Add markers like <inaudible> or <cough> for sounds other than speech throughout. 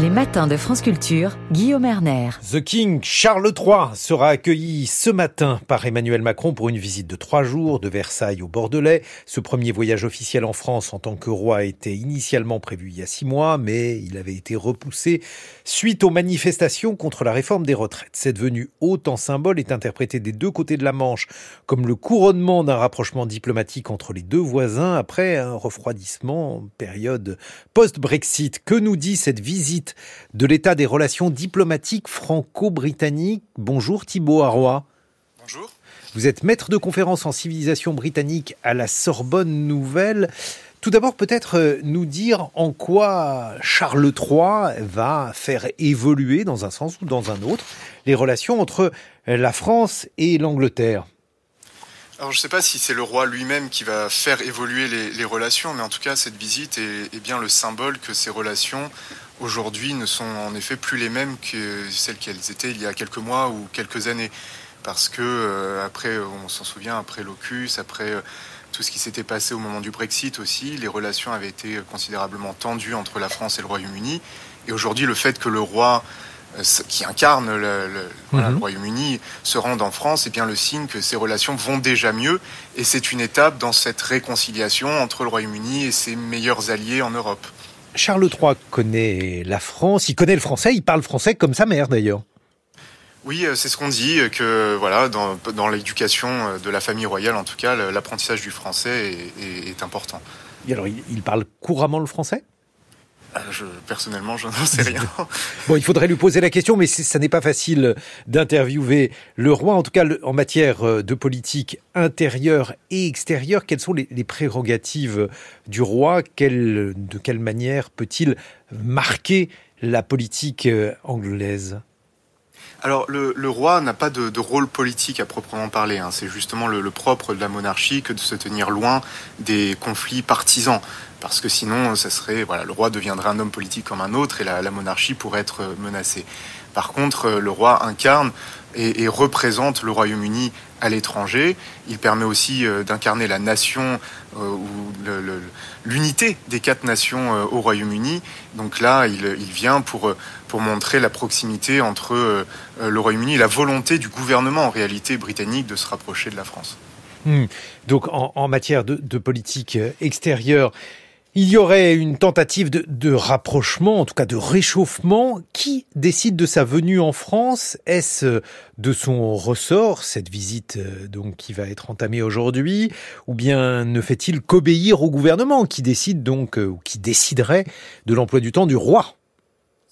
Les matins de France Culture, Guillaume Erner. The King Charles III sera accueilli ce matin par Emmanuel Macron pour une visite de trois jours de Versailles au Bordelais. Ce premier voyage officiel en France en tant que roi était initialement prévu il y a six mois, mais il avait été repoussé suite aux manifestations contre la réforme des retraites. Cette venue haute en symbole est interprétée des deux côtés de la Manche comme le couronnement d'un rapprochement diplomatique entre les deux voisins après un refroidissement période post-Brexit. Que nous dit cette visite de l'état des relations diplomatiques franco-britanniques. Bonjour Thibaut Arroy. Bonjour. Vous êtes maître de conférence en civilisation britannique à la Sorbonne Nouvelle. Tout d'abord, peut-être euh, nous dire en quoi Charles III va faire évoluer, dans un sens ou dans un autre, les relations entre la France et l'Angleterre. Alors je ne sais pas si c'est le roi lui-même qui va faire évoluer les, relations, mais en tout cas cette visite est, est, bien le symbole que ces relations aujourd'hui ne sont en effet plus les mêmes que celles qu'elles étaient il y a quelques mois ou quelques années. Parce que euh, après, on s'en souvient, après l'OCUS, après euh, tout ce qui s'était passé au moment du Brexit aussi, les relations avaient été considérablement tendues entre la France et le Royaume-Uni. Et aujourd'hui, le fait que le roi euh, qui incarne le, mhm. Royaume-Uni se rende en France, est bien le signe que ces relations vont déjà mieux. Et c'est une étape dans cette réconciliation entre le Royaume-Uni et ses meilleurs alliés en Europe. Charles III connaît la France, il connaît le français, il parle français comme sa mère d'ailleurs. Oui, euh, c'est ce qu'on dit, que voilà, dans, l'éducation euh, de la famille royale, en tout cas, l'apprentissage du français est, important. Et alors, il parle couramment le français? euh, je, personnellement, je n'en sais rien. <laughs> bon, il faudrait lui poser la question, mais ça n'est pas facile d'interviewer le roi. En tout cas, en matière euh, de politique intérieure et extérieure, quelles sont les, prérogatives du roi? De quelle manière peut-il marquer la politique euh, anglaise? Alors le, roi n'a pas de, rôle politique à proprement parler. Hein. C'est justement le, propre de la monarchie que de se tenir loin des conflits partisans parce que sinon, ça serait, voilà, le roi deviendrait un homme politique comme un autre et la, monarchie pourrait être menacée. Par contre, euh, le roi incarne et, représente le Royaume-Uni à l'étranger. Il permet aussi euh, d'incarner la nation euh, ou l'unité des quatre nations au Royaume-Uni. Donc là, il, vient pour, montrer la proximité entre le Royaume-Uni et la volonté du gouvernement en réalité britannique de se rapprocher de la France. Hmm. Donc en, matière de politique extérieure, il y aurait une tentative de, rapprochement, en tout cas de réchauffement. Qui décide de sa venue en France? Est-ce de son ressort, cette visite euh, donc qui va être entamée aujourd'hui, ou bien ne fait-il qu'obéir au gouvernement qui décide donc, euh, ou qui déciderait de l'emploi du temps du roi?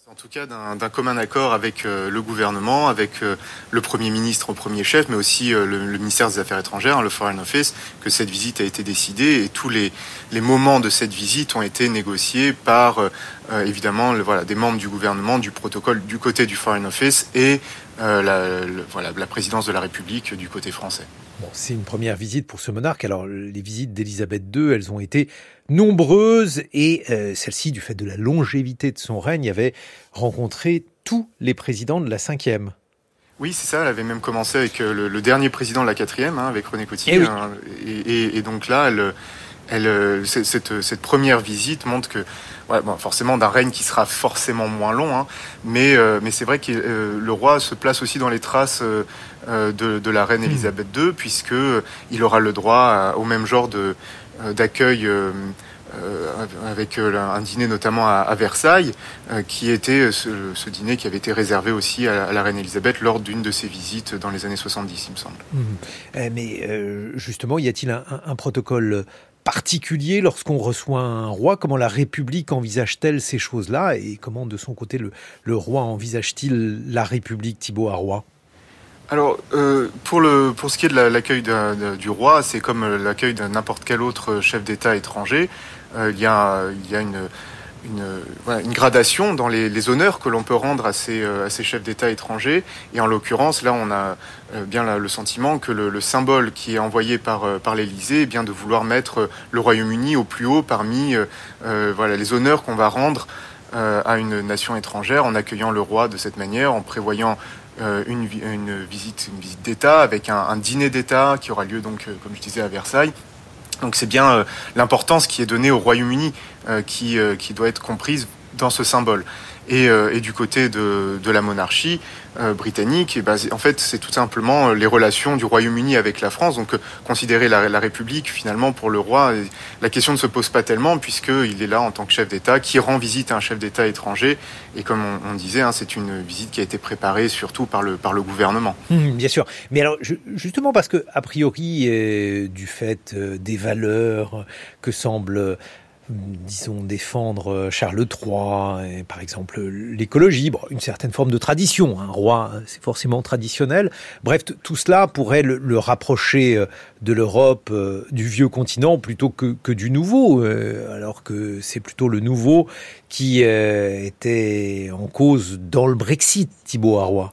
En tout cas d'un commun accord avec euh, le gouvernement, avec euh, le Premier ministre au premier chef, mais aussi euh, le, ministère des Affaires étrangères, le Foreign Office, que cette visite a été décidée. Et tous les, les moments de cette visite ont été négociés par évidemment le, voilà, des membres du gouvernement, du protocole du côté du Foreign Office et la, voilà, la présidence de la République du côté français. Bon, c'est une première visite pour ce monarque. Alors, les visites d'Élisabeth II, elles ont été nombreuses et euh, celle-ci, du fait de la longévité de son règne, avait rencontré tous les présidents de la cinquième. Oui, c'est ça. Elle avait même commencé avec euh, le, dernier président de la quatrième, hein, avec René Coty. Eh hein, et, et, donc là, elle, elle, euh, cette, cette, première visite montre que, ouais, bon, forcément, d'un règne qui sera forcément moins long, hein, mais, mais c'est vrai que le roi se place aussi dans les traces de, de, la reine hmm. Elisabeth II, puisque il aura le droit au même genre de d'accueil euh, avec euh, un dîner notamment à, Versailles, euh, qui était ce, dîner qui avait été réservé aussi à, la reine Elisabeth lors d'une de ses visites dans les années 70, il me semble. Mmh. Eh, mais justement, y a-t-il un, protocole particulier lorsqu'on reçoit un roi? Comment la République envisage-t-elle ces choses-là? Et comment, de son côté, le, roi envisage-t-il la République, Thibaut Arroy alors, pour, le, pour ce qui est de l'accueil du roi, c'est comme l'accueil de n'importe quel autre chef d'État étranger. Euh, il y a une, une, gradation dans les, honneurs que l'on peut rendre à ces, euh, à ces chefs d'État étrangers. Et en l'occurrence, là, on a euh, bien le sentiment que le, le, symbole qui est envoyé par, par l'Élysée est bien de vouloir mettre le Royaume-Uni au plus haut parmi euh, voilà, les honneurs qu'on va rendre à une nation étrangère en accueillant le roi de cette manière, en prévoyant une, une visite d'État avec un, un dîner d'État qui aura lieu donc, comme je disais, à Versailles. Donc c'est bien euh, l'importance qui est donnée au Royaume-Uni euh, qui, euh, qui doit être comprise dans ce symbole. Et, et, du côté de, de la monarchie euh, britannique, et ben, en fait, c'est tout simplement les relations du Royaume-Uni avec la France. Donc, considérer la, République, finalement, pour le roi, la question ne se pose pas tellement, puisqu'il est là en tant que chef d'État, qui rend visite à un chef d'État étranger. Et comme on, disait, hein, c'est une visite qui a été préparée surtout par le, par le gouvernement. Mmh, bien sûr. Mais alors, justement, parce que, a priori, euh, du fait euh, des valeurs que semble disons, défendre euh, Charles III, et par exemple l'écologie, bon, une certaine forme de tradition. Un roi, c'est forcément traditionnel. Bref, tout cela pourrait le, le rapprocher euh, de l'Europe, euh, du vieux continent, plutôt que, que du nouveau, alors que c'est plutôt le nouveau qui était en cause dans le Brexit, Thibaut Arroy.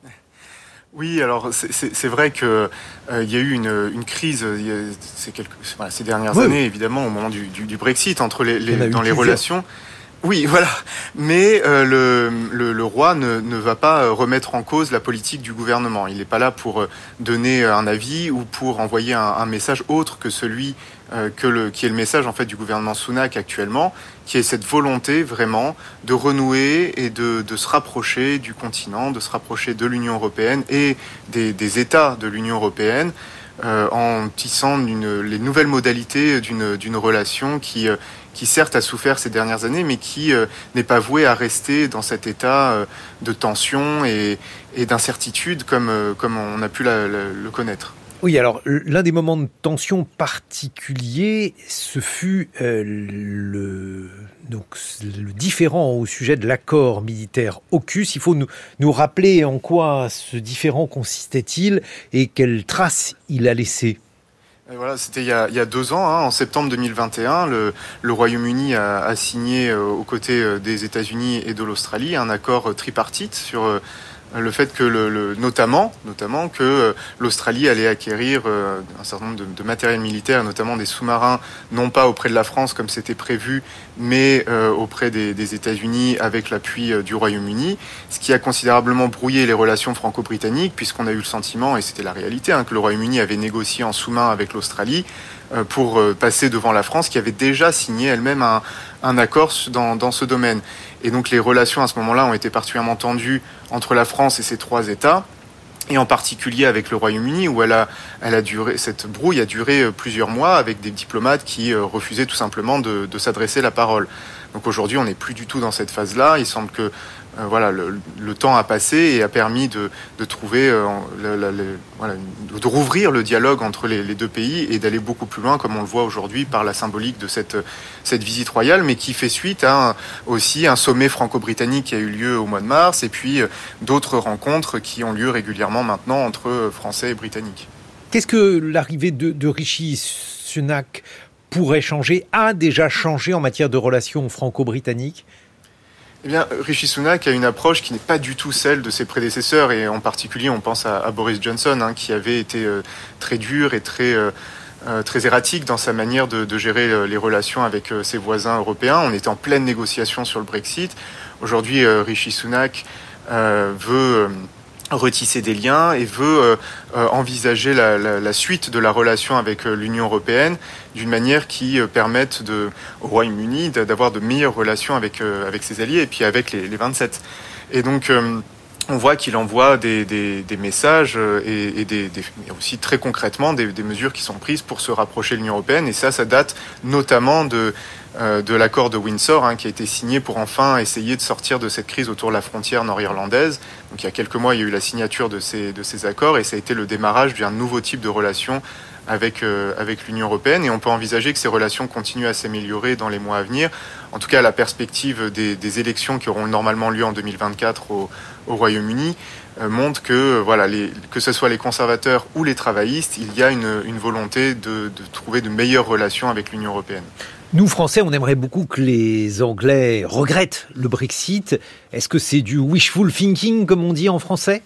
Oui, alors c'est vrai que euh, il y a eu une, une crise euh, ces, quelques, voilà, ces dernières oui. années, évidemment, au moment du, du, du Brexit, entre les, les dans les relations. Oui, <laughs> voilà. Mais euh, le, le, le, roi ne, ne, va pas remettre en cause la politique du gouvernement. Il n'est pas là pour euh, donner un avis ou pour envoyer un, un message autre que celui euh, le, qui est le message en fait du gouvernement Sunak actuellement, qui est cette volonté vraiment de renouer et de, se rapprocher du continent, de se rapprocher de l'Union européenne et des, États de l'Union européenne. Euh, en tissant les nouvelles modalités d'une relation qui, euh, qui certes a souffert ces dernières années, mais qui euh, n'est pas vouée à rester dans cet état euh, de tension et, d'incertitude comme, euh, on a pu le connaître. Oui, alors l'un des moments de tension particuliers, ce fut euh, le, donc, différent au sujet de l'accord militaire AUKUS. Il faut nous, rappeler en quoi ce différent consistait-il et quelles traces il a laissé. Et voilà, c'était il, y a deux ans, hein, en septembre 2021, le, Royaume-Uni a, signé euh, aux côtés euh, des États-Unis et de l'Australie un accord tripartite sur le fait que le, notamment, notamment que euh, l'Australie allait acquérir euh, un certain nombre de, matériel militaire, notamment des sous-marins, non pas auprès de la France comme c'était prévu, mais euh, auprès des, États-Unis avec l'appui du Royaume-Uni, ce qui a considérablement brouillé les relations franco-britanniques, puisqu'on a eu le sentiment, et c'était la réalité, hein, que le Royaume-Uni avait négocié en sous-main avec l'Australie pour passer devant la France, qui avait déjà signé elle-même un, accord dans, ce domaine. Et donc les relations à ce moment-là ont été particulièrement tendues entre la France et ces trois États, et en particulier avec le Royaume-Uni, où elle a, duré, cette brouille a duré plusieurs mois avec des diplomates qui refusaient tout simplement de, de s'adresser la parole. Donc aujourd'hui, on n'est plus du tout dans cette phase-là. Il semble que euh, voilà, le, temps a passé et a permis de, trouver, euh, de rouvrir le dialogue entre les, les deux pays et d'aller beaucoup plus loin, comme on le voit aujourd'hui par la symbolique de cette, cette visite royale, mais qui fait suite à un, aussi un sommet franco-britannique qui a eu lieu au mois de mars et puis euh, d'autres rencontres qui ont lieu régulièrement maintenant entre Français et Britanniques. Qu'est-ce que l'arrivée de, de Rishi Sunak pourrait changer, a déjà changé en matière de relations franco-britanniques? Eh bien, Rishi Sunak a une approche qui n'est pas du tout celle de ses prédécesseurs, et en particulier, on pense à, Boris Johnson, hein, qui avait été euh, très dur et très, euh, très erratique dans sa manière de, de, gérer euh, les relations avec euh, ses voisins européens. On était en pleine négociation sur le Brexit. Aujourd'hui, euh, Rishi Sunak euh, veut retisser des liens et veut euh, euh, envisager la, suite de la relation avec euh, l'Union européenne d'une manière qui permette au Royaume-Uni d'avoir de meilleures relations avec, ses alliés et puis avec les, les 27. Et donc, on voit qu'il envoie des, messages et, aussi très concrètement des, mesures qui sont prises pour se rapprocher de l'Union européenne. Et ça, ça date notamment de, de l'accord de Windsor hein, qui a été signé pour enfin essayer de sortir de cette crise autour de la frontière nord-irlandaise. Donc il y a quelques mois, il y a eu la signature de ces, de ces accords et ça a été le démarrage d'un nouveau type de relation avec, euh, avec l'Union européenne et on peut envisager que ces relations continuent à s'améliorer dans les mois à venir. En tout cas, la perspective des, élections qui auront normalement lieu en 2024 au, au Royaume-Uni euh, montre que, voilà, que ce soit les conservateurs ou les travaillistes, il y a une, volonté de trouver de meilleures relations avec l'Union européenne. Nous, Français, on aimerait beaucoup que les Anglais regrettent le Brexit. Est-ce que c'est du wishful thinking, comme on dit en français?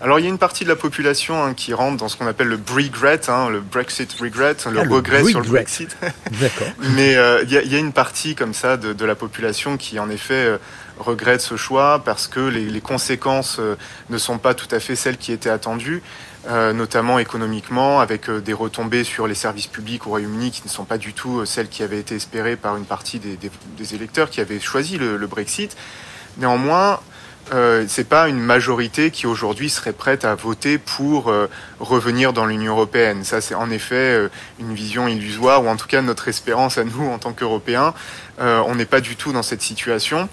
Alors il y a une partie de la population hein, qui rentre dans ce qu'on appelle le regret, hein, le Brexit regret, le ah, regret le sur le Brexit. <laughs> Mais euh, il y, y, a une partie comme ça de, de la population qui en effet euh, regrette ce choix parce que les, conséquences euh, ne sont pas tout à fait celles qui étaient attendues. notamment économiquement, avec des retombées sur les services publics au Royaume-Uni qui ne sont pas du tout celles qui avaient été espérées par une partie des, électeurs qui avaient choisi le Brexit. Néanmoins, euh, c'est pas une majorité qui aujourd'hui serait prête à voter pour euh, revenir dans l'Union européenne. Ça, c'est en effet euh, une vision illusoire, ou en tout cas notre espérance à nous en tant qu'Européens. Euh, on n'est pas du tout dans cette situation.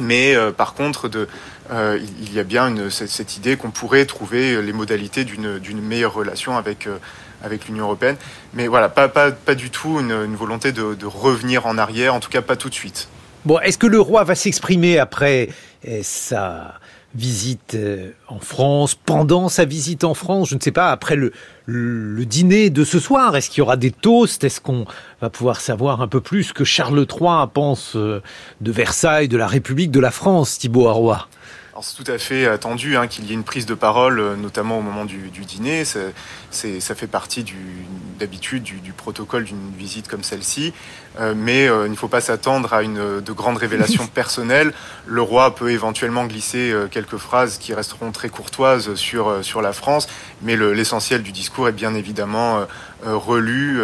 Mais par contre, de, il y a bien cette, idée qu'on pourrait trouver les modalités d'une meilleure relation avec, avec l'Union européenne. Mais voilà, pas, du tout une, une volonté de, de revenir en arrière, en tout cas pas tout de suite. Bon, est-ce que le roi va s'exprimer après eh, sa visite euh, en France, pendant sa visite en France, je ne sais pas, après le, le, dîner de ce soir, est-ce qu'il y aura des toasts? Est-ce qu'on va pouvoir savoir un peu plus que Charles III pense euh, de Versailles, de la République de la France, Thibaut Arroy c'est tout à fait attendu hein, qu'il y ait une prise de parole, euh, notamment au moment du, du dîner. Ça fait partie d'habitude du, du, protocole d'une visite comme celle-ci. Euh, mais euh, il ne faut pas s'attendre à une de grandes révélations <laughs> personnelles. Le roi peut éventuellement glisser quelques phrases qui resteront très courtoises sur, sur la France, mais l'essentiel du discours est bien évidemment relu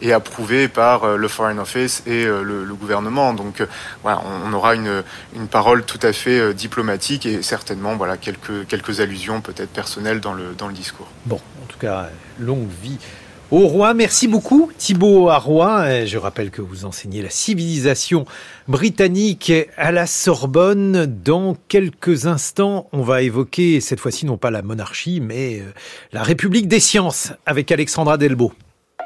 et approuvé par le Foreign Office et le, le gouvernement. Donc voilà, on, on aura une, une parole tout à fait diplomatique et certainement voilà, quelques, quelques allusions peut-être personnelles dans le, dans le discours. Bon, en tout cas, longue vie au roi. Merci beaucoup Thibaut Arroy. Je rappelle que vous enseignez la civilisation britannique à la Sorbonne. Dans quelques instants, on va évoquer cette fois-ci non pas la monarchie, mais euh, la République des sciences avec Alexandra Delbo.